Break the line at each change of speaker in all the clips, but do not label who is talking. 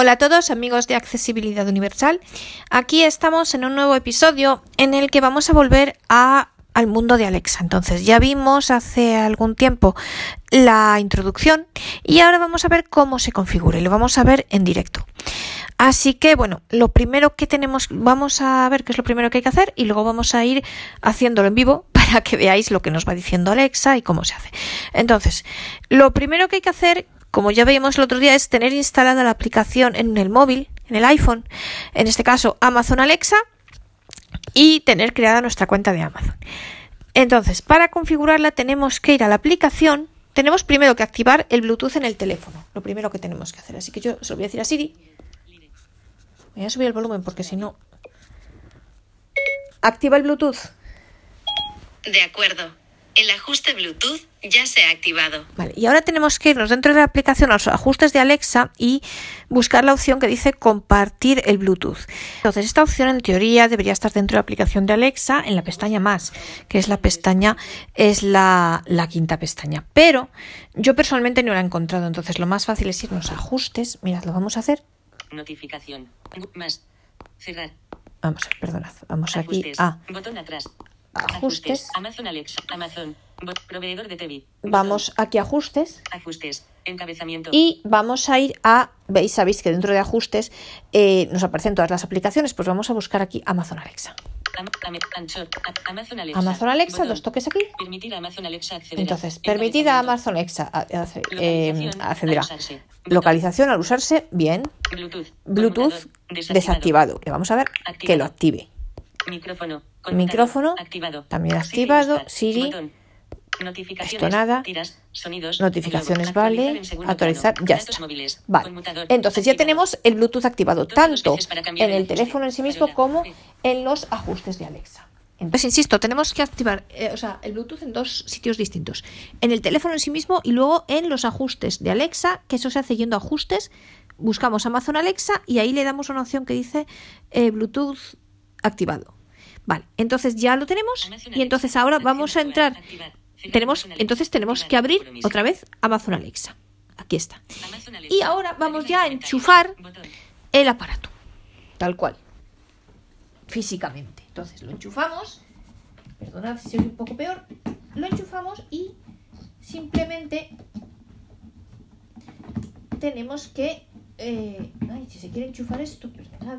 Hola a todos amigos de Accesibilidad Universal. Aquí estamos en un nuevo episodio en el que vamos a volver a, al mundo de Alexa. Entonces ya vimos hace algún tiempo la introducción y ahora vamos a ver cómo se configura y lo vamos a ver en directo. Así que bueno, lo primero que tenemos, vamos a ver qué es lo primero que hay que hacer y luego vamos a ir haciéndolo en vivo para que veáis lo que nos va diciendo Alexa y cómo se hace. Entonces, lo primero que hay que hacer como ya veíamos el otro día, es tener instalada la aplicación en el móvil, en el iPhone, en este caso Amazon Alexa, y tener creada nuestra cuenta de Amazon. Entonces, para configurarla tenemos que ir a la aplicación, tenemos primero que activar el Bluetooth en el teléfono, lo primero que tenemos que hacer. Así que yo se lo voy a decir a Siri. Voy a subir el volumen porque si no... Activa el Bluetooth.
De acuerdo. El ajuste Bluetooth ya se ha activado.
Vale, y ahora tenemos que irnos dentro de la aplicación a los ajustes de Alexa y buscar la opción que dice compartir el Bluetooth. Entonces, esta opción en teoría debería estar dentro de la aplicación de Alexa en la pestaña más, que es la pestaña, es la, la quinta pestaña. Pero yo personalmente no la he encontrado, entonces lo más fácil es irnos a ajustes. Mirad, lo vamos a hacer.
Notificación. Más. Cerrar.
Vamos a ver, perdonad. Vamos aquí
Ajustes.
a
Botón atrás.
ajustes.
Amazon Alexa. Amazon. Bot- proveedor de TV.
Vamos aquí a ajustes.
Ajustes. Encabezamiento.
Y vamos a ir a, veis, sabéis que dentro de ajustes eh, nos aparecen todas las aplicaciones, pues vamos a buscar aquí Amazon Alexa.
Amazon Alexa.
Amazon Alexa, dos toques aquí.
Permitir a Amazon Alexa acceder.
Entonces, permitir a. Amazon Alexa eh,
Localización,
acceder a
al usarse. Botón.
localización al usarse, bien.
Bluetooth.
Desactivado. Le vamos a ver que lo active.
Micrófono.
Micrófono,
Activado.
también activado. Siri. Esto nada.
Tiras. Sonidos.
Notificaciones vale. Actualizar,
plano.
ya está.
móviles.
Vale. Entonces ya tenemos el Bluetooth activado tanto en
el
el teléfono en sí mismo como en los ajustes de Alexa. Entonces, insisto, tenemos que activar eh, o sea, el Bluetooth en dos sitios distintos. En el teléfono en sí mismo y luego en los ajustes de Alexa, que eso se hace yendo a ajustes, buscamos Amazon Alexa y ahí le damos una opción que dice eh, Bluetooth activado. Vale, entonces ya lo tenemos
Amazon
y entonces
Alexa.
ahora vamos a entrar. Tenemos, entonces tenemos que abrir otra vez Amazon Alexa. Aquí está. Y ahora vamos ya a enchufar el aparato. Tal cual. Físicamente. Entonces lo enchufamos. Perdonad si soy un poco peor. Lo enchufamos y simplemente tenemos que. eh, ay, si se quiere enchufar esto, perdonad.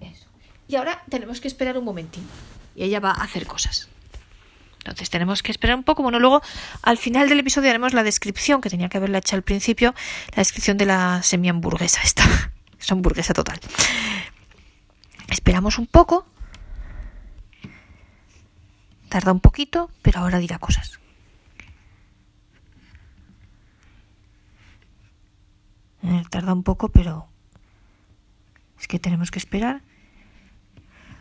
Eso. Y ahora tenemos que esperar un momentín. Y ella va a hacer cosas. Entonces tenemos que esperar un poco. Bueno, luego al final del episodio haremos la descripción, que tenía que haberla hecho al principio, la descripción de la semi-hamburguesa esta. Es hamburguesa total. Esperamos un poco. Tarda un poquito, pero ahora dirá cosas. Eh, tarda un poco, pero es que tenemos que esperar.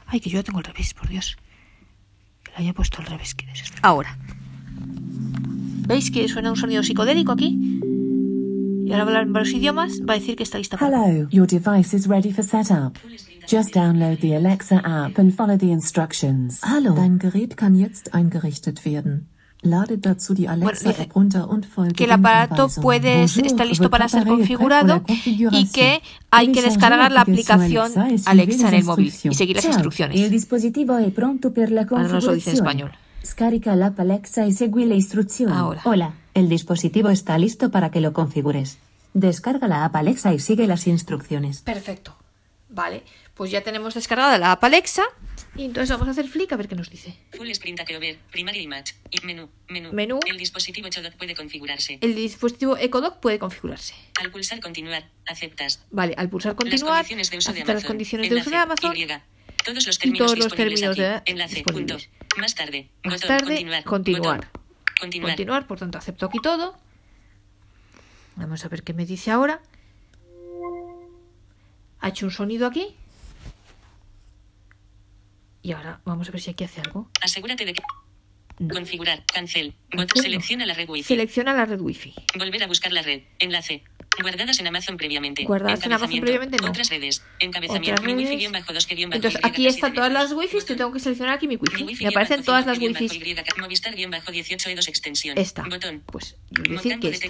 Ay, que yo la tengo al revés, por Dios. Que la haya puesto al revés. que desesper- Ahora. ¿Veis que suena un sonido psicodélico aquí? Y ahora va a hablar en varios idiomas. Va a decir que está lista para...
Hello, your device is ready for setup. Just download the Alexa app and follow the instructions.
Hallo, dein Gerät kann jetzt eingerichtet werden. App
que el aparato puede está listo para ser
la
configurado y que hay que descargar la aplicación
Alexa
en el móvil y seguir las instrucciones.
La
Ahora nos lo dice en español.
Scarica l'app Alexa y segui le istruzioni.
Ahora.
Hola, el dispositivo está listo para que lo configures. Descarga la app Alexa y sigue las instrucciones.
Perfecto. Vale, pues ya tenemos descargada la app Alexa y entonces vamos a hacer flick a ver qué nos dice.
Full Sprint Acrover. Primary Image. Menú. Menú.
Menú.
El dispositivo Chodot puede configurarse.
El dispositivo EcoDock puede configurarse.
Al pulsar continuar. Aceptas.
Vale, al pulsar
Las
continuar,
condiciones de uso de Amazon.
las condiciones de uso de Amazon.
Y. Todos los términos
todos los términos
aquí.
de-
Enlace. Punto. Más tarde.
Más
Botón.
tarde,
continuar.
continuar.
Botón. Continuar.
Continuar, por tanto, acepto aquí todo. Vamos a ver qué me dice ahora. Ha hecho un sonido aquí. Y ahora vamos a ver si aquí hace algo.
Asegúrate de que.
No.
Configurar. Cancel. Bot-. Selecciona la red Wi-Fi.
Selecciona la red Wi-Fi.
Volver a buscar la red. Enlace. Guardadas en Amazon previamente.
Guardadas en Amazon previamente, no.
Otras redes. Encabezamiento.
Otras
Mi
redes.
wifi bajo dos que bajo
Entonces aquí están todas las. Wi-Fi. Yo tengo que seleccionar aquí mi Wi-Fi.
wifi
Me aparecen todas las Wi-Fi.
Y, Movistar guion bajo 18 E2 extensión.
Esta.
Botón.
Pues yo voy a decir que esta.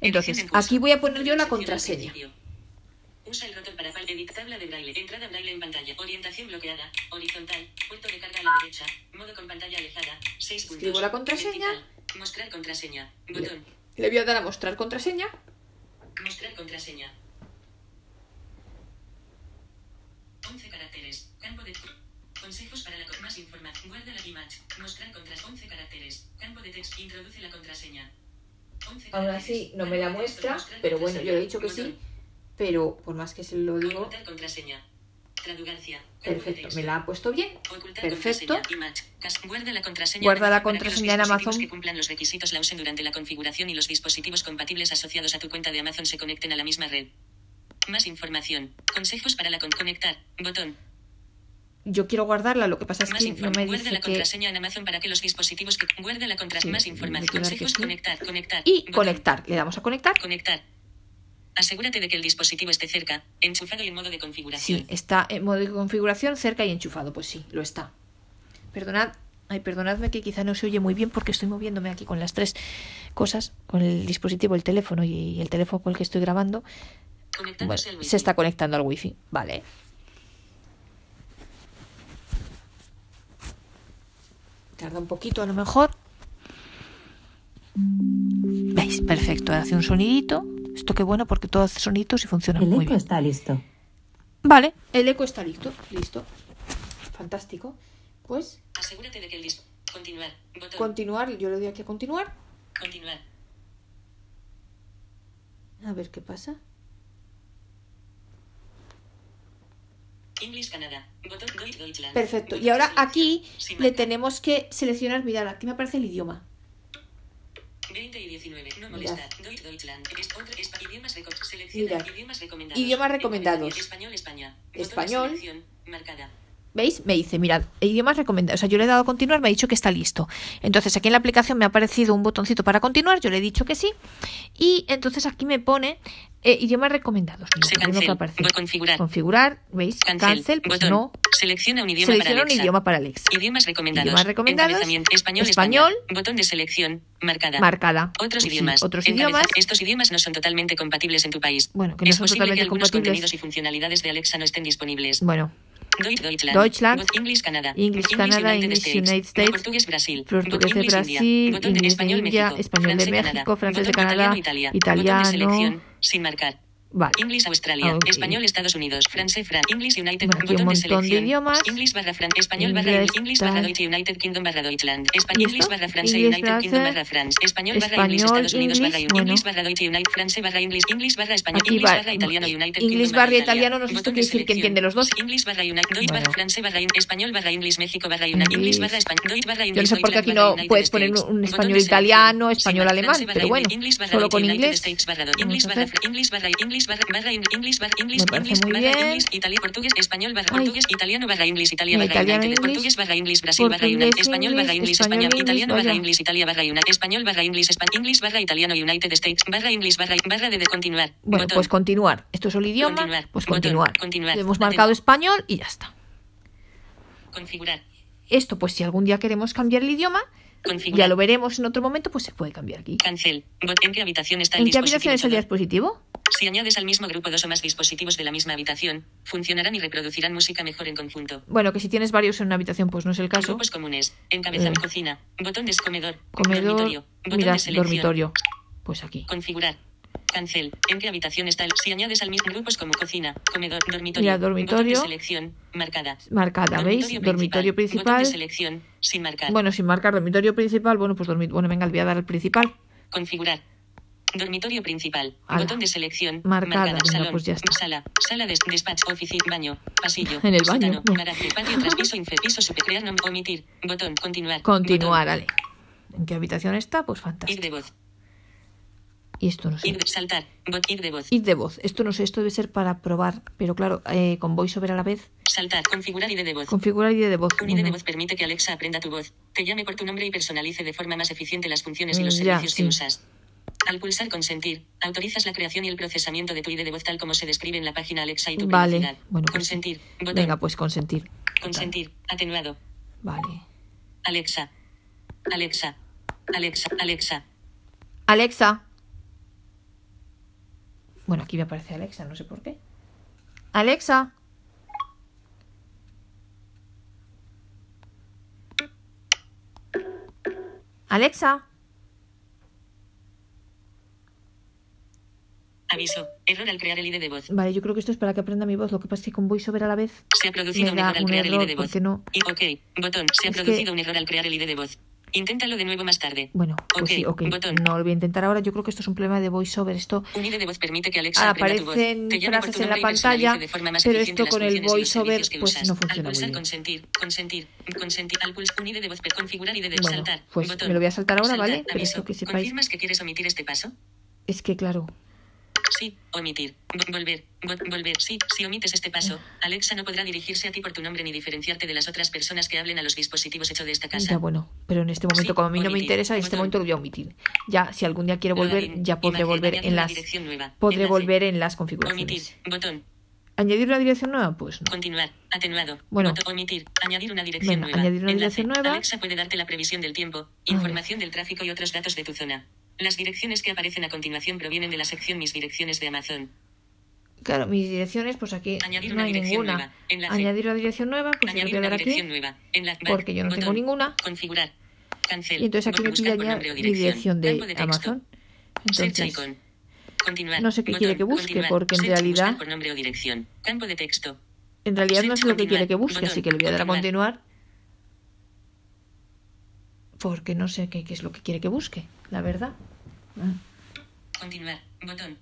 Entonces, aquí voy a poner yo la contraseña.
Usa el ratón para fal- edit tabla de braille. Entrada braille en pantalla. Orientación bloqueada. Horizontal. Puerto de carga a la derecha. Modo con pantalla alejada. 6 puntos.
Escribo la contraseña.
Vertical. Mostrar contraseña. Botón.
Le voy a dar a mostrar contraseña.
Mostrar contraseña. 11 caracteres. Campo de consejos para la más información. Guarda la image. Mostrar contras 11 caracteres. Campo de texto. Introduce la contraseña. 11
Aún así no me la muestra, pero bueno, yo le he dicho que sí. Pero por más que se lo digo,
contraseña.
Perfecto, me la ha puesto bien.
Ocultar
Perfecto.
Guarda la contraseña.
Guarda
en
la
que
contraseña en Amazon.
que cumplan los requisitos la usen durante la configuración y los dispositivos compatibles asociados a tu cuenta de Amazon se conecten a la misma red. Más información. Consejos para la con conectar. Botón.
Yo quiero guardarla, lo que pasa es que no me
Guarda
dice
la
que...
contraseña en Amazon para que los dispositivos que guarda la contraseña.
Sí,
más información.
que
Consejos.
sí.
Conectar. Conectar.
Y
Botón.
conectar. Le damos a conectar.
Conectar. Asegúrate de que el dispositivo esté cerca, enchufado y en modo de configuración.
Sí, está en modo de configuración cerca y enchufado. Pues sí, lo está. Perdonad, ay, perdonadme que quizá no se oye muy bien porque estoy moviéndome aquí con las tres cosas, con el dispositivo, el teléfono y el teléfono con el que estoy grabando. Bueno, se está conectando al wifi. Vale. Tarda un poquito a lo mejor. ¿Veis? Perfecto. Hace un sonidito. Esto qué bueno porque todo hace soniditos y funciona
El
muy
eco
bien.
está listo.
Vale, el eco está listo. Listo. Fantástico. Pues
Asegúrate de que el. Continuar. Botón.
continuar. Yo le doy aquí a continuar.
Continuar.
A ver qué pasa.
English Canadá. Botón Deutsch Deutschland.
Perfecto. Y ahora aquí le tenemos que seleccionar. Mirad, aquí me aparece el idioma.
20 y 19. No
Mirad.
molestar. Deutsch Deutschland. Idiomas recomendados.
Idiomas recomendados.
Español España. Marcada.
¿Veis? Me dice, mirad, idiomas recomendados. O sea, yo le he dado a continuar, me ha dicho que está listo. Entonces, aquí en la aplicación me ha aparecido un botoncito para continuar, yo le he dicho que sí. Y entonces aquí me pone eh, idiomas recomendados.
Se
que
cancel. a configurar.
Configurar, ¿veis?
Cancel.
Cancel, pues
Botón.
no.
Selecciona un idioma para
un
Alexa.
idioma para Alexa.
Idiomas recomendados.
Idiomas recomendados.
Español,
Español.
Botón de selección. Marcada.
Marcada.
Otros
Pues sí,
idiomas.
otros idiomas.
Estos idiomas no son totalmente compatibles en tu país.
Bueno, que no
es
son
posible que algunos
compatibles.
contenidos y funcionalidades de Alexa no estén disponibles.
Bueno,
Deutschland.
Deutschland.
English Canadá.
English Canadá, English United States.
Portugués Brasil.
portugués de Brasil,
India. Español
de México, francés de Canadá,
Italia.
italiano.
Sin marcar.
Vale.
English Australia.
Ah, ok.
Español Estados Unidos. Francés Fran. English United.
Bueno,
botón
un
de
de
selección.
idiomas.
English barra Fran. Español barra English barra. Deutsche United Kingdom barra Deutschland. Español barra France United Kingdom barra France. Español barra English Estados Unidos barra
English,
barra Deutsche United France barra English English barra Español English barra Italiano United
English barra
Italia.
italiano, no sé esto
Botón
quiere
de
decir que entiende los dos.
English barra United barra France barra Español barra English México barra United English barra Español barra
Yo no sé por qué aquí no puedes poner un español
de
italiano, español alemán,
France
pero bueno, solo con inglés.
Barra English barra. English English barra barra English barra English English barra. English Italia portugués español barra portugués italiano barra English Italia barra United portugués barra English Brasil barra United español barra
English,
España italiano barra. English Italia barra United español barra English España English barra italiano United States barra English barra barra de, continuar
Bueno, pues continuar. Esto es el idioma, pues continuar.
Continuar.
Hemos marcado español y ya está.
configurar
Esto, pues si algún día queremos cambiar el idioma,
configurar
ya lo veremos en otro momento, pues se puede cambiar aquí.
cancel en qué habitación está el
¿En qué habitación
dispositivo
es el dispositivo?
Si añades al mismo grupo dos o más dispositivos de la misma habitación, funcionarán y reproducirán música mejor en conjunto.
Bueno, que si tienes varios en una habitación, pues no es el caso.
Grupos comunes. Encabezamiento
Eh.
cocina. Botón de comedor.
Comedor,
Dormitorio. Botón
mira,
de
dormitorio. Pues aquí.
Configurar. Cancel. ¿En qué habitación está el? Si añades al mismo grupos como cocina, comedor, dormitorio.
Mira, dormitorio.
Botón de selección. Marcada.
Marcada, ¿veis? Dormitorio
Botón
principal.
de selección. Sin marcar.
Bueno, sin marcar dormitorio principal, bueno, pues dormitorio. Bueno, venga, le voy a dar al principal.
Configurar. Dormitorio principal.
Ala.
Botón de selección.
Marcada, venga,
Salón.
pues ya está.
Sala. Sala de despacho. Oficina. Baño. Pasillo.
En el baño,
Sótano,
bueno.
Garaje. Patio. Traspiso. Inferior. Piso. Super. Crear. Omitir. Botón. Continuar.
Continuar,
Botón.
ale. ¿En qué habitación está? Pues
Ir
fantástico.
de voz.
Y esto no sé.
Ir de saltar. Bot. Ir de voz.
Ir de voz. Esto no sé, esto debe ser para probar. Pero claro, eh, con voiceover a la vez.
Saltar. Configurar ID de voz.
Configurar ID de voz.
Un ID de voz permite que Alexa aprenda tu voz, te llame por tu nombre y personalice de forma más eficiente las funciones y los
Mm, ya,
servicios
sí.
que usas. Al pulsar consentir, autorizas la creación y el procesamiento de tu ID de voz tal como se describe en la página Alexa y tu
Vale.
privacidad.
Bueno, pues
consentir. Botón.
Venga, pues consentir.
Consentir. Atenuado.
Vale.
Alexa. Alexa. Alexa. Alexa.
Alexa. Bueno, aquí me aparece Alexa, no sé por qué. Alexa. Alexa.
Aviso. Error al crear el ID de voz.
Vale, yo creo que esto es para que aprenda mi voz. Lo que pasa es que con VoiceOver a la vez
Se ha producido un error al crear el ID de voz.
no.
Y ok. Botón. Se ha
Es que-
producido un error al crear el ID de voz. Inténtalo de nuevo más tarde.
Bueno, pues sí, ok.
botón.
No lo voy a intentar ahora. Yo creo que esto es un problema de VoiceOver. Esto
Un ID de voz permite que Alexa aprenda tu voz.
aparecen
por
frases
tu
en la
y
pantalla,
de forma más
pero esto con el
y
voiceover, pues,
usas.
no funciona
Al
muy bien.
consentir, consentir, consentir, al pulsar un ID de voz, per- configurar ID de
Bueno,
saltar.
pues
botón.
me lo voy a saltar ahora,
Saltar,
¿vale? Pero esto que sepáis.
¿Confirmas que quieres omitir este paso?
es que, claro,
Sí, omitir. Vo- Volver. Vo- Volver. Sí, si omites este paso, Alexa no podrá dirigirse a ti por tu nombre ni diferenciarte de las otras personas que hablen a los dispositivos hechos de esta casa.
ya bueno. Pero en este momento,
Sí,
como a mí no me
omitir.
interesa, en este
Botón.
momento lo voy a omitir. Ya, si algún día quiero volver, ya podré
Imagen.
volver en las. Podré volver en las
Omitir.
configuraciones.
Botón.
¿Añadir una dirección nueva? Pues no.
Continuar. Atenuado.
Bueno.
Omitir. Añadir una dirección
Venga,
nueva.
añadir una
Enlace.
dirección nueva.
Alexa puede darte la previsión del tiempo, información del tráfico y otros datos de tu zona. Las direcciones que aparecen a continuación provienen de la sección Mis direcciones de Amazon.
Claro, mis direcciones, pues aquí
Añadir
no
una
hay
dirección
ninguna.
nueva.
Añadir una dirección nueva, pues yo
Añadir
voy a
una
dar aquí.
dirección nueva. Enlace.
porque yo no tengo ninguna.
Configurar. Cancel.
Y entonces aquí me
nombre o
mi dirección de. Amazon. Entonces, no sé qué quiere que busque, porque en realidad-
buscar por nombre o dirección. Campo de texto.
en realidad no sé lo que quiere que busque,
Botón.
así que le voy a dar a
Continuar.
continuar. Porque no sé qué, qué es lo que quiere que busque, la verdad. Ah,
Continuar. Botón.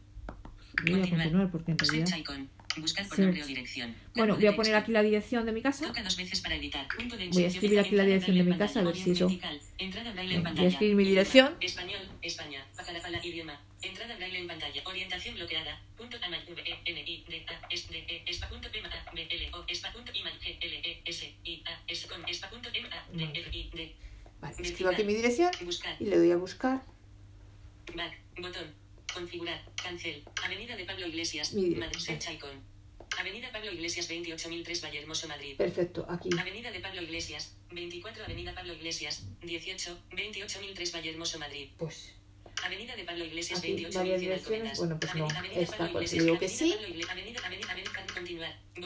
voy a continuar porque en realidad.
Search icon. Buscar por
Search.
nombre o dirección.
Bueno, voy a poner aquí la dirección de mi casa.
Toca dos veces para editar. Punto de
Voy a escribir aquí la dirección de mi casa, a ver si eso-
vertical. Entrada braille en
Voy a escribir mi dirección.
Español, España. Pajalapala, idioma. Entrada braille en pantalla. Orientación bloqueada. Punto ama- V, E, N, I, D, A, S, D, E, espa, punto P, M, A, B, L, O, espa, punto I, ma- G, L, E, S, I, A, S, con, espa, punto M, A, D, R, I, D.
Vale, escribo aquí mi dirección y le doy a buscar.
Back. Botón. Configurar. Cancel. Avenida de Pablo Iglesias. Madrid. Search icon. Avenida Pablo Iglesias 28003 Vallehermoso, Madrid.
Perfecto, aquí.
Avenida de Pablo Iglesias, 24 Avenida Pablo Iglesias, 18, 28003 Vallehermoso, Madrid.
Pues
Avenida de Pablo Iglesias,
Aquí,
28
varias direcciones. Bueno, pues no, esta, pues digo que sí.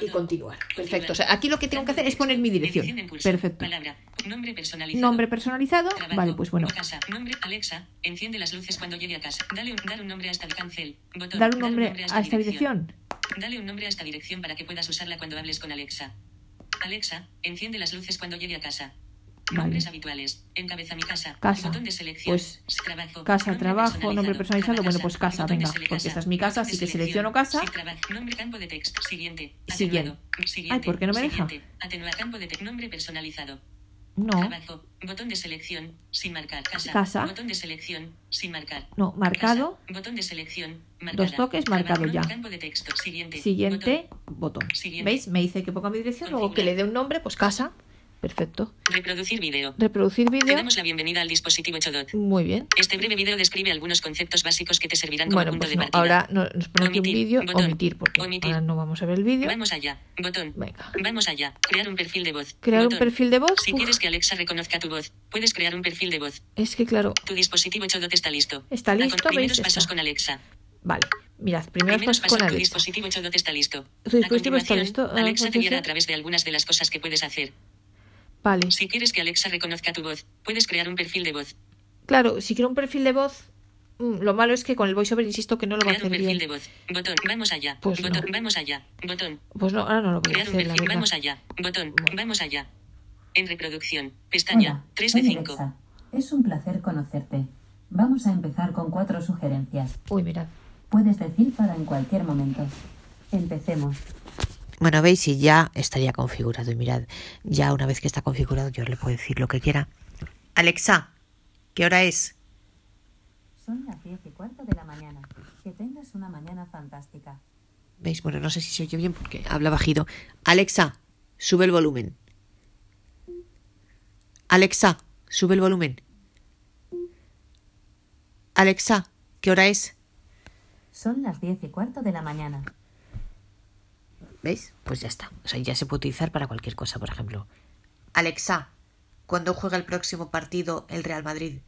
Y continuar. Perfecto. O sea, aquí lo que tengo que hacer es poner mi dirección. Perfecto.
Nombre personalizado.
Nombre personalizado. Vale, pues bueno.
Casa. Nombre. Alexa. Enciende las luces cuando llegue a casa. Dale un, dar un nombre a esta cancel. Botón.
Dar un nombre a esta dirección.
Dale un nombre a esta dirección para que puedas usarla cuando hables con Alexa. Alexa, enciende las luces cuando llegue a casa. Nombres habituales. Encabeza mi casa.
Casa.
Botón de selección.
Pues,
trabajo.
casa,
Nombre
trabajo, nombre personalizado. Bueno, pues casa,
Botón
venga, porque esta es mi casa,
Botón
así que selecciono casa.
Nombre campo de texto. Siguiente.
Siguiente. Ay, ¿por qué no me deja?
Atenuar campo de texto. Nombre personalizado.
No,
Trabajo. Botón de selección. Sin marcar. Casa.
Casa.
Botón de selección. Sin marcar.
no, marcado.
Casa. Botón de selección. Marcada.
Dos toques, marcado ya.
Campo de texto. Siguiente.
Siguiente, botón.
Siguiente.
¿Veis? Me dice que ponga mi dirección, luego que le dé un nombre, pues casa. Perfecto.
Reproducir vídeo.
Reproducir
Te
vídeo.
damos la bienvenida al dispositivo Chodot.
Muy bien.
Este breve vídeo describe algunos conceptos básicos que te servirán como
Bueno,
punto
pues
de
no,
partida.
ahora no- nos pone aquí un vídeo, omitir, porque
Omitir.
ahora no vamos a ver el vídeo.
Vamos allá. Botón.
Venga.
Vamos allá. Crear un perfil de voz.
Crear un
Botón.
perfil de voz.
Si
Uf,
quieres que Alexa reconozca tu voz, puedes crear un perfil de voz.
Es que claro,
Tu dispositivo Chodot está listo.
Está
A con-
listo,
Primeros pasos
Está.
con Alexa.
vale. Mirad, primero
Primeros
pasos con
pasos. Tu
Alexa.
dispositivo Chodot está listo.
Tu dispositivo está
continuación,
listo. A
Alexa te guiará a través de algunas de las cosas que puedes hacer.
Vale.
Si quieres que Alexa reconozca tu voz, puedes crear un perfil de voz.
Claro, si quiero un perfil de voz, mm, lo malo es que con el voiceover insisto que no lo va a
Crear un
hacer
perfil
bien.
de voz. Botón. Vamos allá.
Pues
Botón.
no.
Vamos allá. Botón.
Pues no, ahora no lo voy a
Crear un
hacer,
perfil.
verdad.
Vamos allá. Botón.
Bueno.
Vamos allá. En reproducción. Pestaña.
Hola,
3 de
soy
5.
Alexa. Es un placer conocerte. Vamos a empezar con cuatro sugerencias.
Uy, mirad.
Puedes decir para en cualquier momento. Empecemos.
Bueno, veis, y ya estaría configurado. Y mirad, ya una vez que está configurado, yo le puedo decir lo que quiera. Alexa, ¿qué hora es?
Son las diez y cuarto de la mañana. Que tengas una mañana fantástica.
¿Veis? Bueno, no sé si se oye bien porque habla bajito. Alexa, sube el volumen. Alexa, sube el volumen. Alexa, ¿qué hora es?
Son las diez y cuarto de la mañana.
¿Veis? Pues ya está. O sea, ya se puede utilizar para cualquier cosa, por ejemplo. Alexa, ¿cuándo juega el próximo partido el Real Madrid?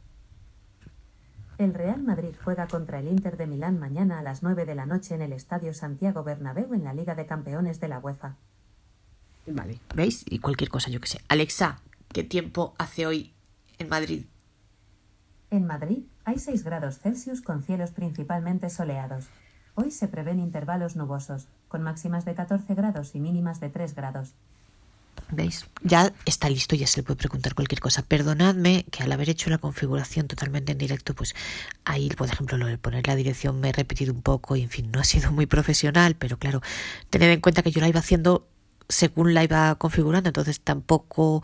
El Real Madrid juega contra el Inter de Milán mañana a las 9 de la noche en el Estadio Santiago Bernabéu en la Liga de Campeones de la UEFA.
Vale, ¿veis? Y cualquier cosa, yo que sé. Alexa, ¿qué tiempo hace hoy en Madrid?
En Madrid hay 6 grados Celsius con cielos principalmente soleados. Hoy se prevén intervalos nubosos, con máximas de 14 grados y mínimas de 3 grados.
¿Veis? Ya está listo, ya se le puede preguntar cualquier cosa. Perdonadme que al haber hecho la configuración totalmente en directo, pues ahí, por ejemplo, lo de poner la dirección me he repetido un poco y, en fin, no ha sido muy profesional, pero claro, tened en cuenta que yo la iba haciendo según la iba configurando, entonces tampoco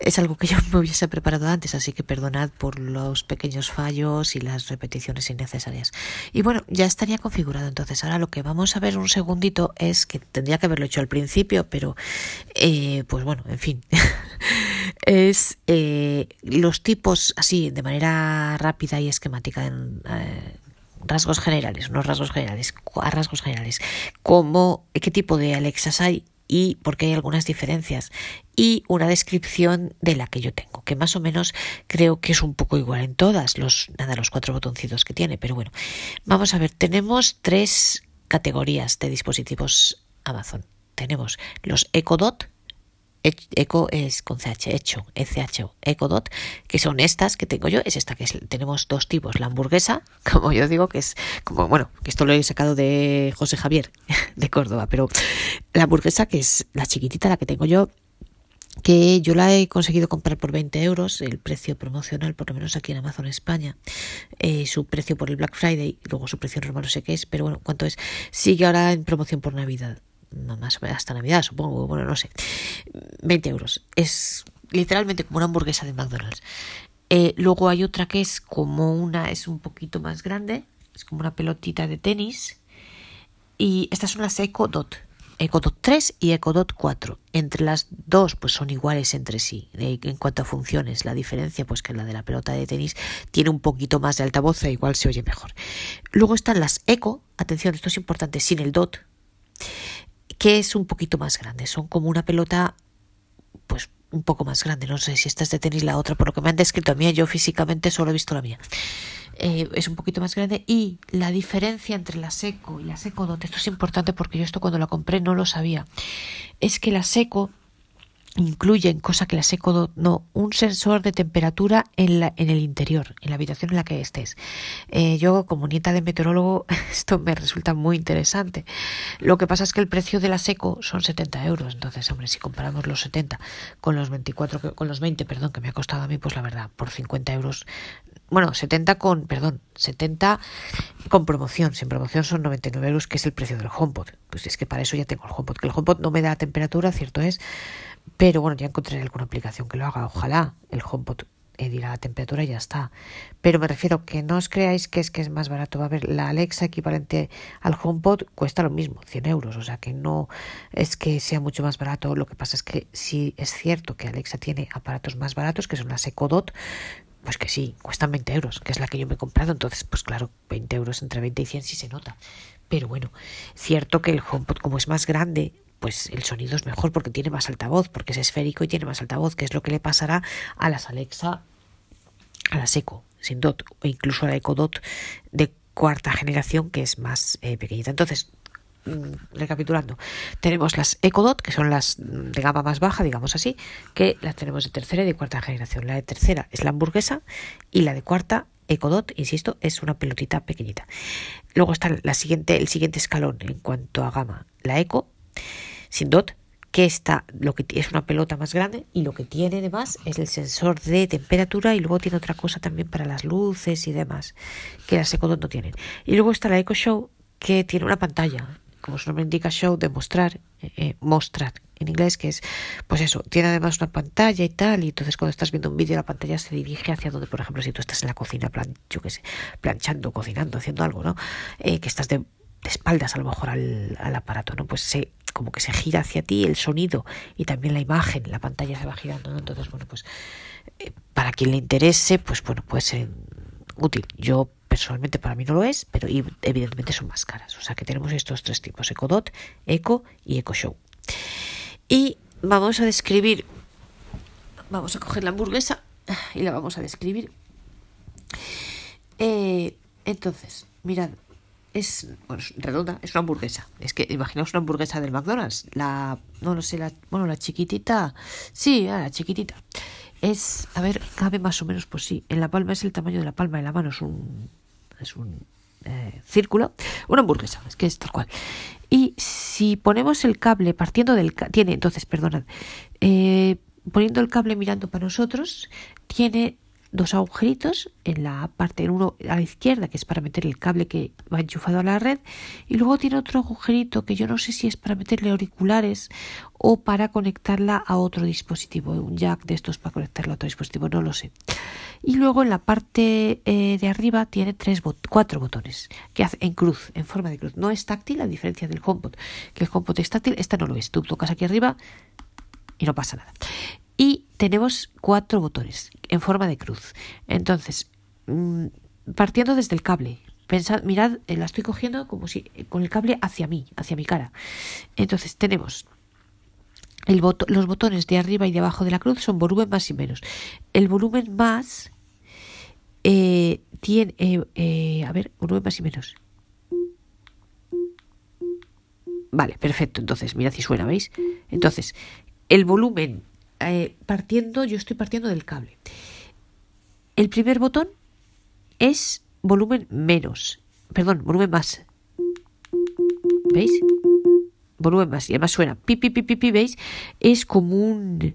es algo que yo me hubiese preparado antes, así que perdonad por los pequeños fallos y las repeticiones innecesarias. Y bueno, ya estaría configurado, entonces ahora lo que vamos a ver un segundito es que tendría que haberlo hecho al principio, pero eh, pues bueno, en fin, es eh, los tipos así de manera rápida y esquemática en... Eh, rasgos generales, unos rasgos generales, a rasgos generales, como qué tipo de Alexas hay y porque hay algunas diferencias y una descripción de la que yo tengo, que más o menos creo que es un poco igual en todas, los nada los cuatro botoncitos que tiene, pero bueno, vamos a ver, tenemos tres categorías de dispositivos Amazon. Tenemos los Echo Dot, Eco es con CH, hecho, ECH, Ecodot, que son estas que tengo yo, es esta que es, tenemos dos tipos, la hamburguesa, como yo digo, que es como, bueno, que esto lo he sacado de José Javier, de Córdoba, pero la hamburguesa que es la chiquitita, la que tengo yo, que yo la he conseguido comprar por 20 euros, el precio promocional, por lo menos aquí en Amazon España, eh, su precio por el Black Friday, luego su precio normal no sé qué es, pero bueno, ¿cuánto es? Sigue ahora en promoción por Navidad más hasta Navidad, supongo, bueno, no sé, 20 euros. Es literalmente como una hamburguesa de McDonald's. Eh, luego hay otra que es como una, es un poquito más grande, es como una pelotita de tenis. Y estas son las Echo Dot. Echo Dot 3 y Echo Dot 4. Entre las dos, pues son iguales entre sí. En cuanto a funciones, la diferencia, pues que la de la pelota de tenis tiene un poquito más de altavoz e igual se oye mejor. Luego están las Echo, atención, esto es importante, sin el Dot que es un poquito más grande. Son como una pelota, pues un poco más grande. No sé si esta es de tenis la otra, por lo que me han descrito a mí, yo físicamente solo he visto la mía. Eh, es un poquito más grande y la diferencia entre la seco y la seco, donde esto es importante porque yo esto cuando la compré no lo sabía, es que la seco incluyen, cosa que la seco no, un sensor de temperatura en, la, en el interior, en la habitación en la que estés. Eh, yo, como nieta de meteorólogo, esto me resulta muy interesante. Lo que pasa es que el precio de la seco son 70 euros. Entonces, hombre, si comparamos los 70 con los 24, con los 20, perdón, que me ha costado a mí, pues la verdad, por 50 euros bueno, 70 con, perdón, 70 con promoción. Sin promoción son 99 euros, que es el precio del HomePod. Pues es que para eso ya tengo el HomePod. Que el HomePod no me da temperatura, cierto es, pero bueno, ya encontraré alguna aplicación que lo haga. Ojalá el HomePod dirá la temperatura y ya está. Pero me refiero que no os creáis que es que es más barato. Va a ver, la Alexa equivalente al HomePod cuesta lo mismo, 100 euros. O sea que no es que sea mucho más barato. Lo que pasa es que sí es cierto que Alexa tiene aparatos más baratos, que son las Echo Dot, pues que sí, cuestan 20 euros, que es la que yo me he comprado. Entonces, pues claro, 20 euros entre 20 y 100 sí se nota. Pero bueno, cierto que el HomePod como es más grande, pues el sonido es mejor porque tiene más altavoz, porque es esférico y tiene más altavoz, que es lo que le pasará a las Alexa, a la Echo, sin dot, o incluso a la Echo Dot de cuarta generación, que es más eh, pequeñita. Entonces, mm, recapitulando, tenemos las Echo Dot, que son las de gama más baja, digamos así, que las tenemos de tercera y de cuarta generación. La de tercera es la hamburguesa y la de cuarta Dot, insisto, es una pelotita pequeñita. Luego está la siguiente, el siguiente escalón en cuanto a gama, la Eco, sin dot, que está, lo que es una pelota más grande y lo que tiene además es el sensor de temperatura y luego tiene otra cosa también para las luces y demás, que las Dot no tienen. Y luego está la Eco Show, que tiene una pantalla, como su nombre indica, show, de mostrar, eh, eh, mostrar en inglés, que es, pues eso, tiene además una pantalla y tal, y entonces cuando estás viendo un vídeo la pantalla se dirige hacia donde, por ejemplo, si tú estás en la cocina, plan, yo qué sé, planchando, cocinando, haciendo algo, ¿no? Eh, que estás de, espaldas a lo mejor al, al aparato, ¿no? Pues se como que se gira hacia ti el sonido y también la imagen, la pantalla se va girando, ¿no? Entonces, bueno, pues eh, para quien le interese, pues bueno, puede ser útil. Yo personalmente para mí no lo es, pero evidentemente son más caras. O sea que tenemos estos tres tipos, EcoDot, Eco y EcoShow. Y vamos a describir, vamos a coger la hamburguesa y la vamos a describir. Eh, entonces, mirad, es, bueno, redonda, es una hamburguesa. Es que imaginaos una hamburguesa del McDonald's. La, no lo sé, la, bueno, la chiquitita. Sí, ah, la chiquitita. Es, a ver, cabe más o menos, pues sí. En la palma es el tamaño de la palma de la mano, es un, es un eh, círculo. Una hamburguesa, es que es tal cual. Y si ponemos el cable partiendo del... Tiene, entonces, perdonad. Eh, poniendo el cable mirando para nosotros, tiene dos agujeritos en la parte uno a la izquierda que es para meter el cable que va enchufado a la red y luego tiene otro agujerito que yo no sé si es para meterle auriculares o para conectarla a otro dispositivo un jack de estos para conectarla a otro dispositivo no lo sé. Y luego en la parte eh, de arriba tiene tres cuatro botones que hace en cruz en forma de cruz. No es táctil a diferencia del HomePod que el HomePod es táctil esta no lo es. Tú tocas aquí arriba y no pasa nada y tenemos cuatro botones en forma de cruz. Entonces, mm, partiendo desde el cable, pensad, mirad, eh, la estoy cogiendo como si eh, con el cable hacia mí, hacia mi cara. Entonces, tenemos el los botones de arriba y de abajo de la cruz son volumen más y menos. El volumen más eh, tiene, a ver, volumen más y menos. Vale, perfecto. Entonces, mirad si suena, ¿veis? Entonces, el volumen eh, partiendo, yo estoy partiendo del cable. El primer botón es volumen menos, perdón, volumen más. ¿Veis? Volumen más, y además suena pi, pi, pi, pi, ¿veis? Es como un...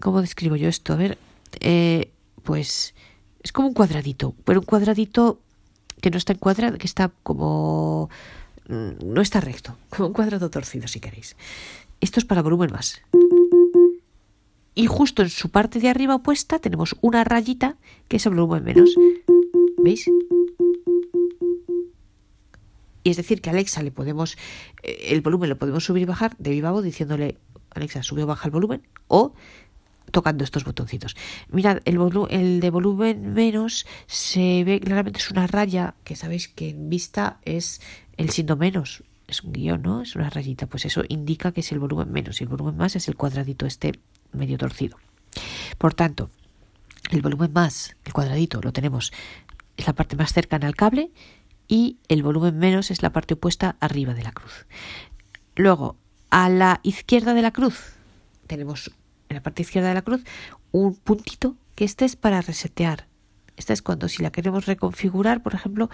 ¿Cómo describo yo esto? A ver, eh, pues es como un cuadradito, pero un cuadradito que no está encuadrado, que está como... Mm, no está recto, como un cuadrado torcido si queréis. Esto es para volumen más y justo en su parte de arriba opuesta tenemos una rayita que es el volumen menos. ¿Veis? Y es decir que a Alexa le podemos, eh, el volumen lo podemos subir y bajar de viva voz diciéndole, Alexa, sube o baja el volumen, o tocando estos botoncitos. Mirad, el, el de volumen menos se ve claramente es una raya que sabéis que en vista es el signo menos. Es un guion, ¿no? Es una rayita. Pues eso indica que es el volumen menos. Y el volumen más es el cuadradito este medio torcido. Por tanto, el volumen más, el cuadradito, lo tenemos, es la parte más cercana al cable y el volumen menos es la parte opuesta arriba de la cruz. Luego, a la izquierda de la cruz, tenemos en la parte izquierda de la cruz un puntito que este es para resetear. Esta es cuando si la queremos reconfigurar, por ejemplo,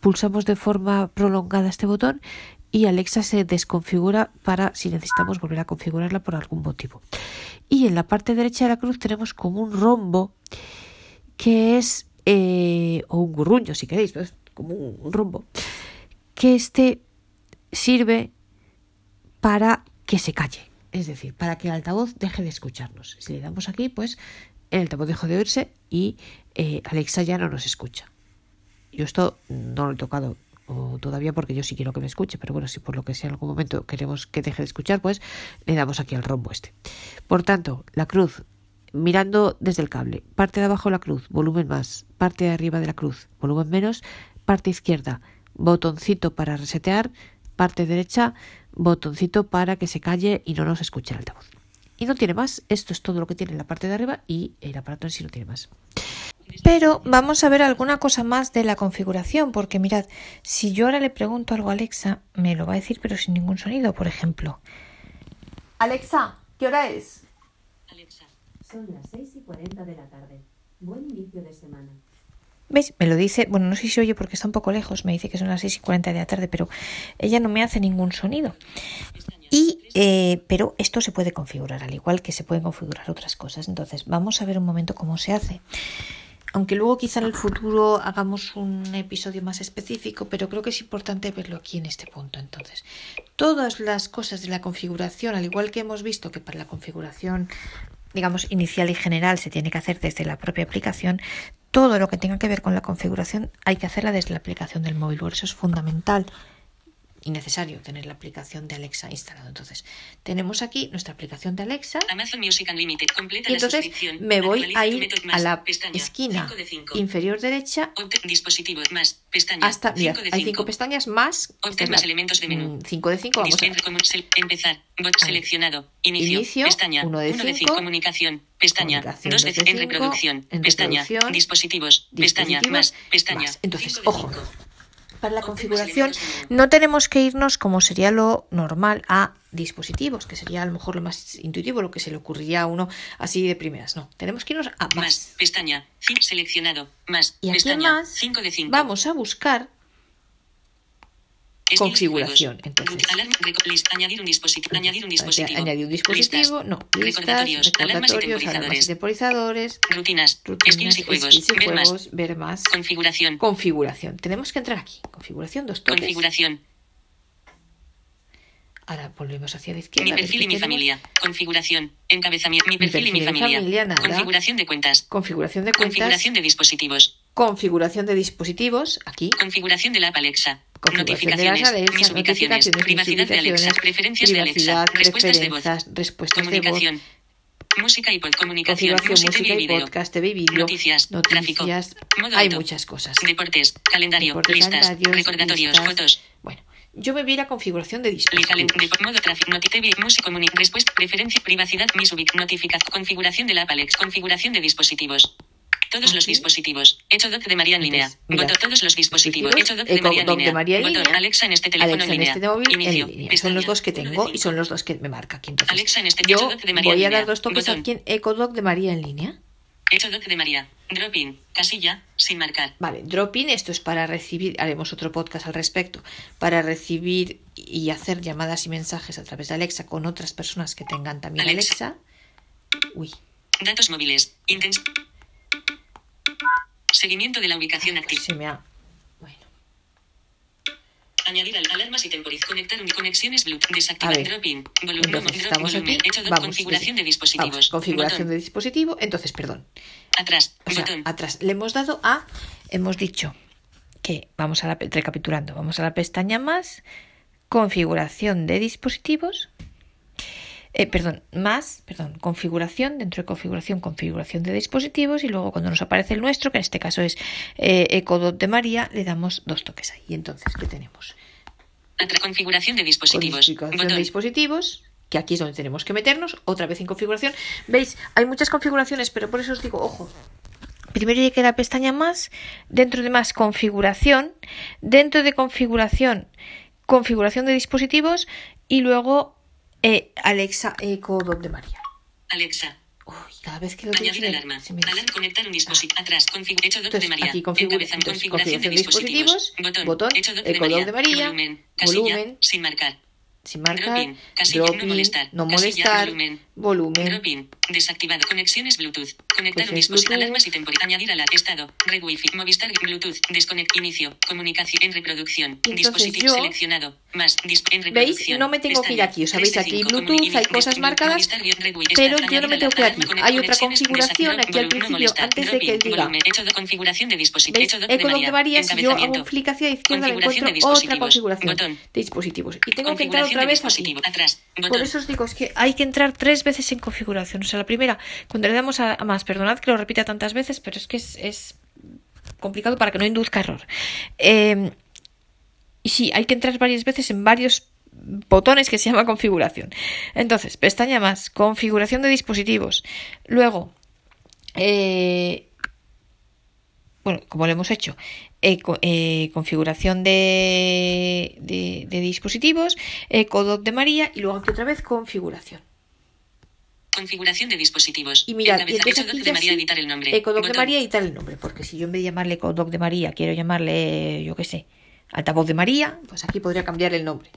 pulsamos de forma prolongada este botón y Alexa se desconfigura para si necesitamos volver a configurarla por algún motivo. Y en la parte derecha de la cruz tenemos como un rombo que es, eh, o un gurruño si queréis, como un rombo, que este sirve para que se calle, es decir, para que el altavoz deje de escucharnos. Si le damos aquí, pues el altavoz dejó de oírse y eh, Alexa ya no nos escucha. Yo esto no lo he tocado todavía porque yo sí quiero que me escuche, pero bueno, si por lo que sea en algún momento queremos que deje de escuchar, pues le damos aquí al rombo este. Por tanto, la cruz, mirando desde el cable, parte de abajo la cruz, volumen más, parte de arriba de la cruz, volumen menos, parte izquierda, botoncito para resetear, parte derecha, botoncito para que se calle y no nos escuche el altavoz. Y no tiene más, esto es todo lo que tiene en la parte de arriba y el aparato en sí no tiene más. Pero vamos a ver alguna cosa más de la configuración, porque mirad, si yo ahora le pregunto algo a Alexa, me lo va a decir pero sin ningún sonido, por ejemplo. Alexa, ¿qué hora es?
Alexa. Son las 6 y 40 de la tarde. Buen inicio de semana.
¿Veis? Me lo dice, bueno, no sé si se oye porque está un poco lejos, me dice que son las 6 y 40 de la tarde, pero ella no me hace ningún sonido. Y, eh, pero esto se puede configurar, al igual que se pueden configurar otras cosas. Entonces, vamos a ver un momento cómo se hace aunque luego quizá en el futuro hagamos un episodio más específico, pero creo que es importante verlo aquí en este punto. Entonces, todas las cosas de la configuración, al igual que hemos visto que para la configuración, digamos, inicial y general se tiene que hacer desde la propia aplicación, todo lo que tenga que ver con la configuración hay que hacerla desde la aplicación del móvil. Por eso es fundamental
innecesario tener la aplicación de Alexa instalada. Entonces, tenemos aquí nuestra aplicación de Alexa
Amazon Music Unlimited. Completa
y entonces me voy a ir a la
Pestaña.
esquina
Cinco de cinco.
inferior derecha
más. Pestaña.
hasta,
Cinco de
hay
cinco.
pestañas más. esta
Obten
es
más
la-
elementos de menú.
mm, cinco de 5, vamos a
sel- empezar. Bot
ver.
seleccionado. Inicio.
Inicio,
Pestaña.
uno de
Uno de
cinco.
cinco. Comunicación. Pestaña.
Comunicación,
Dos de
dos de
en reproducción.
En
Pestaña. Dispositivos. Pestaña. Más. Pestaña.
más. Entonces, ojo,
cinco.
Para la
más
configuración no tenemos que irnos como sería lo normal a dispositivos, que sería a lo mejor lo más intuitivo, lo que se le ocurriría a uno así de primeras. No, tenemos que irnos a más.
Más. Pestaña. Seleccionado. Más.
Y aquí
Pestaña.
más
5 de 5.
vamos a buscar configuración, entonces.
Añadir un dispositivo. Añadir un dispositivo.
añadir un dispositivo, no, listas,
recordatorios,
recordatorios, alarmas y
temporizadores.
temporizadores,
Rutinas.
rutinas,
skills y juegos.
y
ver más.
ver más,
Configuración.
configuración. Tenemos que entrar aquí, configuración, dos toques.
Configuración.
Ahora volvemos hacia la izquierda.
Mi perfil y mi familia. Configuración. Encabezamiento. Mi perfil y mi
perfil y
familia.
familia, nada.
Configuración de cuentas.
Configuración de cuentas,
Configuración de dispositivos.
Configuración de dispositivos, aquí,
Configuración de la app Alexa.
configuración de
Notificaciones.
Alexa,
mis ubicaciones.
notificaciones,
Privacidad de Alexa.
notificaciones,
Preferencias de Alexa. Respuestas de voz.
respuestas de voz,
Comunicación. Música y pod. Comunicación. Música,
música
y video.
podcast, TV y vídeo,
Noticias. Tráfico. Modo
hay
alto.
muchas cosas.
Deportes. Calendario.
Deportes,
listas. recordatorios.
listas.
Fotos.
Bueno, yo me la configuración de dispositivos.
modo tráfico, música, comuni- respuesta, preferencia, privacidad, mis ubic, notificación, configuración de la app Alex, configuración de dispositivos. Todos los dispositivos. Hecho doc de María en línea. Voto todos los dispositivos. Hecho doc de
Eco
María en
Doc
línea.
María en línea.
Alexa en este teléfono en línea.
este
Inicio.
en línea. Son los dos que tengo y son los dos que me marca aquí.
Alexa en este
yo
Echo Doc de María
voy
en
a dar dos toques aquí en EcoDoc de María en línea.
Hecho doc de María. Drop in. Casilla. Sin marcar.
Vale, drop-in, esto es para recibir, haremos otro podcast al respecto, para recibir y hacer llamadas y mensajes a través de Alexa con otras personas que tengan también
Alexa.
Alexa. Uy,
Datos móviles. Intens. Seguimiento de la ubicación activa.
se me ha... Bueno,
Añadir al- alarmas y temporiz. Conectar un conexiones Bluetooth. Desactivar drop-in. Volumen.
entonces estamos
volumen.
aquí,
Hecho
vamos,
configuración de
vamos,
dispositivos.
configuración
Botón.
de dispositivo, entonces, perdón,
Atrás.
o sea,
botón.
atrás, le hemos dado a, hemos dicho que, vamos a la, recapitulando, vamos a la pestaña más, configuración de dispositivos, eh, perdón, más, perdón, configuración, dentro de configuración, configuración de dispositivos y luego cuando nos aparece el nuestro, que en este caso es eh, Ecodot de María, le damos dos toques ahí. Y entonces, ¿qué tenemos?
Atra- configuración de dispositivos.
Configuración de dispositivos, que aquí es donde tenemos que meternos, otra vez en configuración. ¿Veis? Hay muchas configuraciones, pero por eso os digo, ojo. Primero llegué a la pestaña más, dentro de más configuración, dentro de configuración, configuración de dispositivos y luego eh, Alexa Dot de María.
Alexa.
Uy, cada vez que lo
Añadir
me-
alarma.
se me-
Alarma. Conectar un dispositivo. Atrás. Hecho
Entonces,
de María.
aquí configura- entonces,
configuración de dispositivos. Botón.
botón,
Hecho de
Eco
María.
de María,
Volumen. Casilla.
volumen.
Sin marcar.
Sin marcar,
Drop-in. Casilla.
drop
No molestar.
no
Casilla.
molestar,
Volumen.
volumen,
Drop-in. Desactivado. Conexiones Bluetooth. Conectar dispositivo.
Bluetooth.
Alarmas y temporal. Añadir a la estado. Red Wi-Fi. Movistar. Bluetooth. Desconect. Inicio. Comunicación. En reproducción. Dispositivo
yo-
seleccionado. Más. Dis en
¿Veis?
reproducción.
No me tengo que ir aquí. Os sabéis
3 de
aquí
5.
Bluetooth, hay cosas marcadas, pero yo no me tengo que ir aquí. Hay otra configuración aquí al principio, antes de que diga.
hecho de configuración de dispositivo.
¿Veis?
Hecho doc de
Eco Doc de María, si yo hago un clic hacia la izquierda, encuentro otra
dispositivos.
configuración de dispositivos. Y tengo que entrar
Configuración
otra vez aquí.
Atrás.
Por eso os digo, es que hay que entrar tres veces en configuración. O sea, la primera, cuando le damos a, a más, perdonad que lo repita tantas veces, pero es que es, es complicado para que no induzca error. Eh, y sí, hay que entrar varias veces en varios botones que se llama configuración. Entonces, pestaña más, configuración de dispositivos. Luego, eh, bueno, como lo hemos hecho, eh, eh, configuración de, de, de dispositivos, Ecodoc de María y luego aquí otra vez configuración.
Configuración de dispositivos.
Y mirad, y aquí
de María, editar el nombre.
Ecodoc de
Botón.
María tal el nombre, porque si yo en vez de llamarle Ecodoc de María quiero llamarle, yo qué sé, altavoz de María, pues aquí podría cambiar el nombre.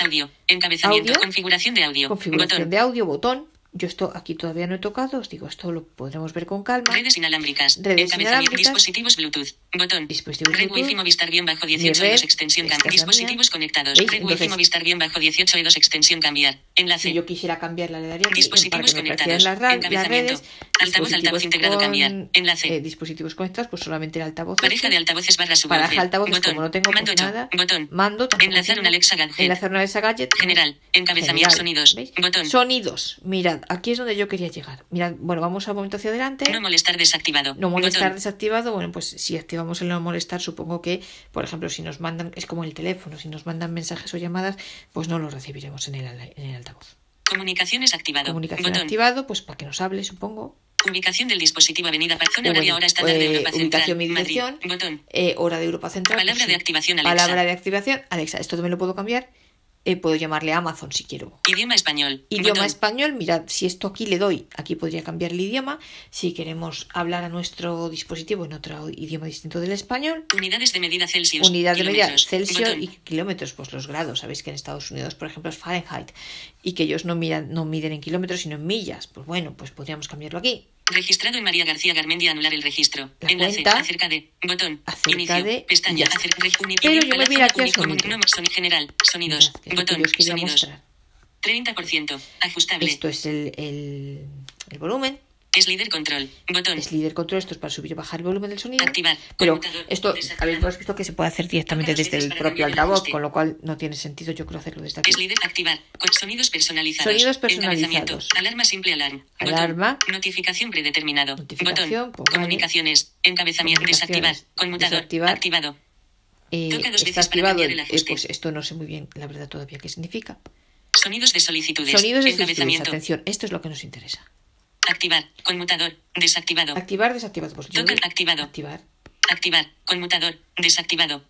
Audio. Encabezamiento.
Audio.
Configuración de audio.
Configuración
Botón.
de audio, botón. Yo esto aquí todavía no he tocado, os digo, esto lo podremos ver con calma.
Redes inalámbricas.
Redes inalámbricas.
Dispositivos Bluetooth. Botón.
Dispositivos
Red
Bluetooth.
Wi-Fi Movistar guion bajo
Mi
18
red,
E2 extensión cambiar. Dispositivos conectados.
¿Veis?
Red Wi-Fi
Entonces-
Movistar guion bajo 18 E2 extensión cambiar. Enlace.
Si yo quisiera cambiarla, le daría
Dispositivos
me
conectados.
las,
Encabezamiento.
redes.
Altavoz, altavoz integrado,
con,
cambiar. Enlace.
eh, dispositivos conectados, pues solamente el altavoz.
Pareja
este.
de altavoces barra subwoofer.
Pareja altavoces,
Botón.
como no tengo pues
Mando yo.
nada.
Botón.
Mando
Enlazar
tengo.
un Alexa Gadget.
Enlazar una Alexa Gadget.
General. Encabezamiento.
General.
Sonidos.
¿Veis?
Botón.
Sonidos. Mirad, aquí es donde yo quería llegar. Mirad, bueno, vamos a un momento hacia adelante.
No molestar desactivado.
No molestar
Botón.
desactivado, bueno, pues si activamos el no molestar, supongo que, por ejemplo, si nos mandan, es como el teléfono, si nos mandan mensajes o llamadas, pues no los recibiremos en el, en el altavoz.
Comunicaciones activado.
Comunicación
Botón.
activado, pues para que nos hable, supongo.
Ubicación del dispositivo Avenida. Zona
Eh,
horaria
bueno,
hora estándar de
eh,
Europa Central.
ubicación,
Madrid. Botón.
Eh, hora de Europa Central.
Palabra
pues
de activación, Alexa.
Palabra de activación, Alexa. Esto también lo puedo cambiar. Eh, puedo llamarle a Amazon si quiero.
Idioma español.
Idioma
Botón.
español, mirad, si esto aquí le doy, aquí podría cambiar el idioma. Si queremos hablar a nuestro dispositivo en otro idioma distinto del español,
Unidades de medida Celsius.
unidad de medida. Celsius
Botón.
y kilómetros, pues los grados. Sabéis que en Estados Unidos, por ejemplo, es Fahrenheit y que ellos no, miran, no miden en kilómetros, sino en millas. Pues bueno, pues podríamos cambiarlo aquí.
Registrado en María García Garmendia anular el registro.
La
Enlace.
cuenta.
Acerca de. Botón.
Acerca
Inicio.
de-
Pestaña.
ya está.
Acer, reg- uni-
Pero yo aquí a sonido.
no, general. Sonidos.
Que
Botón. Sonidos.
mostrar.
30%. Ajustable.
Esto es el, el, el volumen.
Es líder control. Botón.
Es líder control, esto es para subir y bajar el volumen del sonido.
Activar.
Pero esto habéis visto que se puede hacer directamente desde el
para
propio altavoz, con lo cual no tiene sentido yo creo hacerlo desde aquí.
Es líder activar. Con sonidos personalizados.
Sonidos personalizados.
Alarma simple alarm. Botón.
Alarma.
Notificación predeterminado.
Notificación,
Botón.
pues vale.
Comunicaciones. Encabezamiento. Desactivar.
Comunicaciones.
Conmutador.
Desactivar.
Activado.
Eh,
Toca dos
está
veces para
activado,
cambiar el
eh,
ajuste.
pues esto no sé muy bien, la verdad, todavía qué significa.
Sonidos de solicitudes.
Sonidos de solicitudes, atención, esto es lo que nos interesa.
Activar. Conmutador. Desactivado.
Activar, desactivado. Pues
Toca activado.
Activar.
Activar. Conmutador. Desactivado.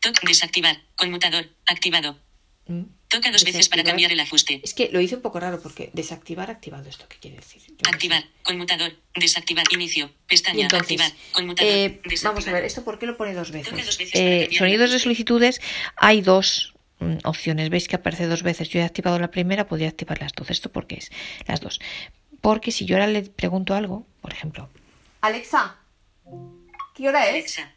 Toc. Desactivar. Conmutador. Activado.
Mm.
Toca dos veces para cambiar el ajuste.
Es que lo hice un poco raro porque desactivar, activado, ¿esto qué quiere decir? Yo no sé.
Activar. Conmutador. Desactivar. Inicio. Pestaña.
entonces,
Activar. Conmutador.
eh, vamos a ver, ¿esto por qué lo pone dos veces?
Dos
Eh, sonidos de solicitudes, hay dos mm, opciones. ¿Veis que aparece dos veces? Yo he activado la primera, podría activar las dos. ¿Esto por qué es? Las dos. Porque si yo ahora le pregunto algo, por ejemplo, Alexa, ¿qué hora es?
Alexa.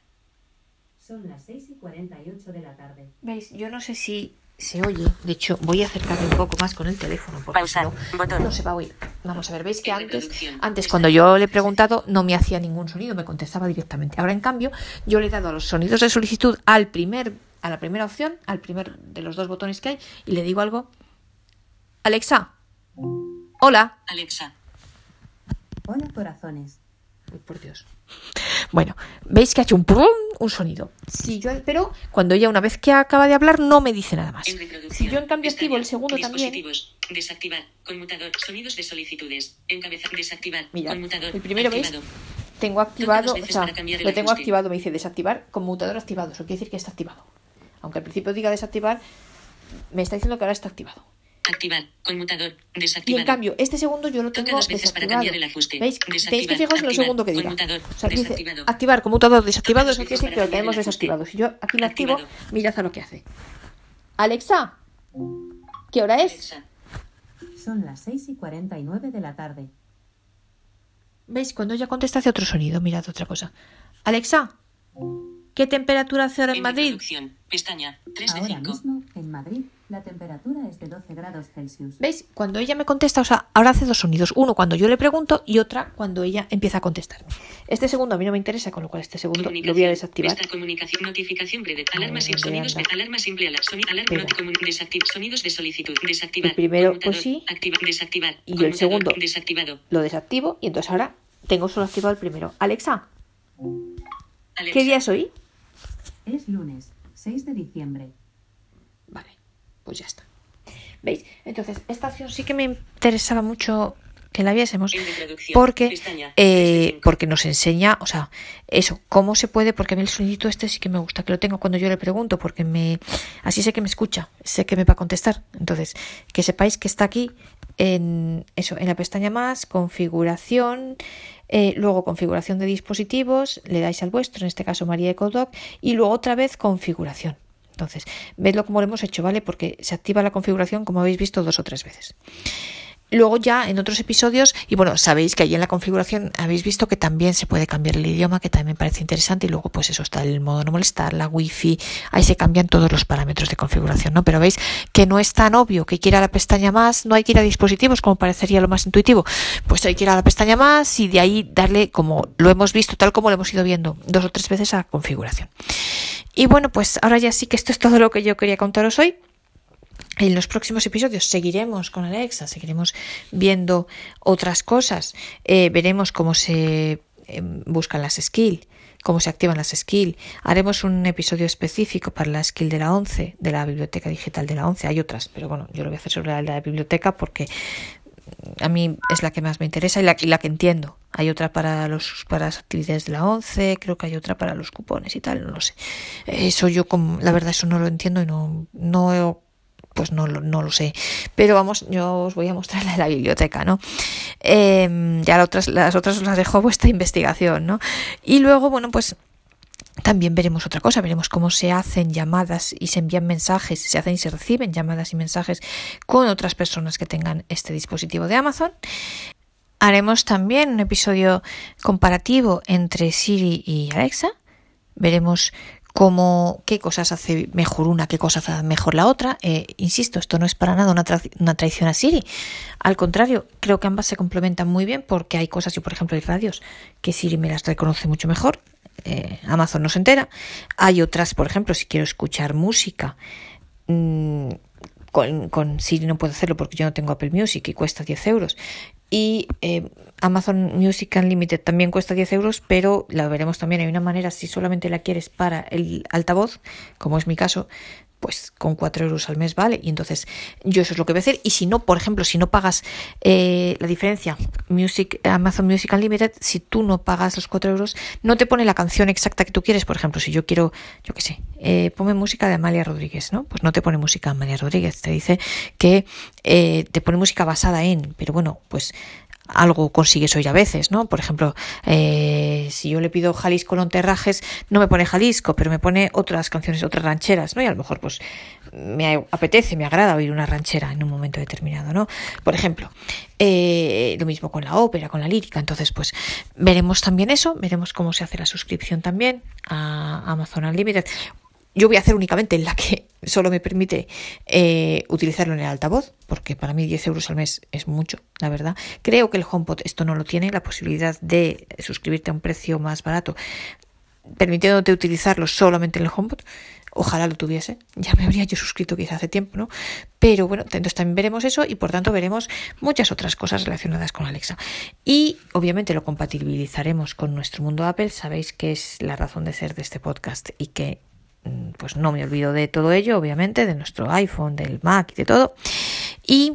Son las 6 y 48 de la tarde.
¿Veis? Yo no sé si se oye. De hecho, voy a acercarme un poco más con el teléfono porque
Pausar.
no,
Botón.
no se va a oír. Vamos a ver, ¿veis que antes, antes cuando yo le he preguntado no me hacía ningún sonido, me contestaba directamente. Ahora, en cambio, yo le he dado a los sonidos de solicitud al primer, a la primera opción, al primer de los dos botones que hay, y le digo algo. Alexa, hola.
Alexa.
Hola, corazones.
Por Dios. Bueno, veis que ha hecho un prum, un sonido. Si yo, pero cuando ella una vez que acaba de hablar no me dice nada más. Si yo en cambio activo el segundo también.
Desactivar. Conmutador. Sonidos de solicitudes. Encabezar. Desactivar.
Mira,
Conmutador.
el primero veis,
Activado.
tengo activado, o sea, lo tengo
ajuste.
activado, me dice desactivar, conmutador activado, eso quiere decir que está activado. Aunque al principio diga desactivar, me está diciendo que ahora está activado.
Activar. Conmutador.
Y
Desactivado.
en cambio, este segundo yo lo
Toca
tengo
dos veces para
desactivado.
cambiar el ajuste.
¿Veis?
Desactivar,
Tenéis que fijaros en lo
activar,
segundo que diga.
conmutador,
O sea, dice
desactivado.
activar, conmutador desactivado, eso quiere decir que lo tenemos desactivado. Si yo aquí lo activo, mirad a lo que hace. Alexa, ¿qué hora es?
Alexa.
Son las 6 y 49 de la tarde.
¿Veis? Cuando ella contesta hace otro sonido, mirad otra cosa. Alexa, ¿qué temperatura hace ahora en
En
Madrid?
Pestaña. 3 de
Ahora
5.
mismo, en Madrid, la temperatura es de 12 grados Celsius.
¿Veis? Cuando ella me contesta, o sea, ahora hace dos sonidos. Uno cuando yo le pregunto y otra cuando ella empieza a contestarme. Este segundo a mí no me interesa, con lo cual este segundo lo voy a desactivar.
Esta comunicación. Notificación breve. Alarma sin
¿dónde
sonidos.
anda?
Alarma simple. Alarma. Comun- desactiv- Sonidos de solicitud. Desactivar.
El primero, pues sí.
Activa, desactivar.
Y el
Conmutador.
segundo.
Desactivado.
Lo desactivo y entonces ahora tengo solo activado el primero. Alexa,
Alexa.
¿qué día es hoy?
Es lunes, 6 de diciembre.
Vale, pues ya está. ¿Veis? Entonces, esta opción sí que me interesaba mucho que la viésemos porque, eh,
3 de 5.
porque nos enseña, o sea, eso, cómo se puede, porque a mí el sonidito este sí que me gusta, que lo tengo cuando yo le pregunto, porque me así sé que me escucha, sé que me va a contestar. Entonces, que sepáis que está aquí en eso, en la pestaña más, configuración, eh, luego configuración de dispositivos, le dais al vuestro, en este caso María EcoDoc, y luego otra vez configuración. Entonces, vedlo como lo hemos hecho, ¿vale? Porque se activa la configuración, como habéis visto, dos o tres veces. Luego ya en otros episodios, y bueno, sabéis que ahí en la configuración habéis visto que también se puede cambiar el idioma, que también parece interesante, y luego pues eso está el modo no molestar, la wifi, ahí se cambian todos los parámetros de configuración, ¿no? Pero veis que no es tan obvio que hay que ir a la pestaña más, no hay que ir a dispositivos como parecería lo más intuitivo, pues hay que ir a la pestaña más y de ahí darle como lo hemos visto, tal como lo hemos ido viendo dos o tres veces a configuración. Y bueno, pues ahora ya sí que esto es todo lo que yo quería contaros hoy. En los próximos episodios seguiremos con Alexa, seguiremos viendo otras cosas, eh, veremos cómo se eh, buscan las skills, cómo se activan las skills. Haremos un episodio específico para la skill de la 11, de la biblioteca digital de la 11. Hay otras, pero bueno, yo lo voy a hacer sobre la, biblioteca porque a mí es la que más me interesa y la, y la que entiendo. Hay otra para los para las actividades de la 11, creo que hay otra para los cupones y tal, no lo sé. Eso yo como la verdad eso no lo entiendo y no no pues no, no lo sé. Pero vamos, yo os voy a mostrar la de la biblioteca, ¿no? Eh, ya las otras, las otras las dejo a vuestra investigación, ¿no? Y luego, bueno, pues también veremos otra cosa, veremos cómo se hacen llamadas y se envían mensajes, se hacen y se reciben llamadas y mensajes con otras personas que tengan este dispositivo de Amazon. Haremos también un episodio comparativo entre Siri y Alexa. Veremos cómo, qué cosas hace mejor una, qué cosas hace mejor la otra. Eh, insisto, esto no es para nada una, tra una, traición a Siri. Al contrario, creo que ambas se complementan muy bien porque hay cosas, yo por ejemplo hay radios que Siri me las reconoce mucho mejor. Eh, Amazon no se entera. Hay otras, por ejemplo, si quiero escuchar música. Mmm, con, con, Siri no puedo hacerlo porque yo no tengo Apple Music y cuesta 10 euros. Y eh, Amazon Music Unlimited también cuesta 10 euros, pero la veremos también. Hay una manera, si solamente la quieres para el altavoz, como es mi caso, pues con 4 euros al mes vale. Y entonces yo eso es lo que voy a hacer. Y si no, por ejemplo, si no pagas eh, la diferencia, Music, Amazon Music Unlimited, si tú no pagas los 4 euros, no te pone la canción exacta que tú quieres. Por ejemplo, si yo quiero, yo qué sé, eh, ponme música de Amalia Rodríguez, ¿no? Pues no te pone música de Amalia Rodríguez, te dice que eh, te pone música basada en, pero bueno, pues algo consigues hoy a veces, ¿no? Por ejemplo, eh, si yo le pido Jalisco Lonterrajes, no me pone Jalisco, pero me pone otras canciones, otras rancheras, ¿no? Y a lo mejor, pues, me apetece, me agrada oír una ranchera en un momento determinado, ¿no? Por ejemplo, eh, lo mismo con la ópera, con la lírica. Entonces, pues, veremos también eso, veremos cómo se hace la suscripción también a Amazon Unlimited yo voy a hacer únicamente la que solo me permite eh, utilizarlo en el altavoz, porque para mí 10 euros al mes es mucho, la verdad. Creo que el HomePod esto no lo tiene, la posibilidad de suscribirte a un precio más barato, permitiéndote utilizarlo solamente en el HomePod. Ojalá lo tuviese, ya me habría yo suscrito quizá hace tiempo, ¿no? Pero bueno, entonces también veremos eso y por tanto veremos muchas otras cosas relacionadas con Alexa. Y obviamente lo compatibilizaremos con nuestro mundo Apple, sabéis que es la razón de ser de este podcast y que pues no me olvido de todo ello, obviamente, de nuestro iPhone, del Mac y de todo. Y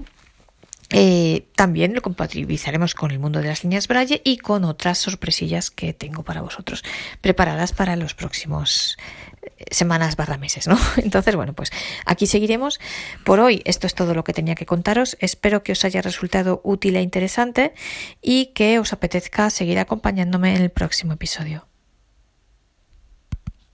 eh, también lo compatibilizaremos con el mundo de las líneas Braille y con otras sorpresillas que tengo para vosotros preparadas para los próximos eh, semanas barra meses, ¿no? Entonces, bueno, pues aquí seguiremos. Por hoy esto es todo lo que tenía que contaros. Espero que os haya resultado útil e interesante y que os apetezca seguir acompañándome en el próximo episodio.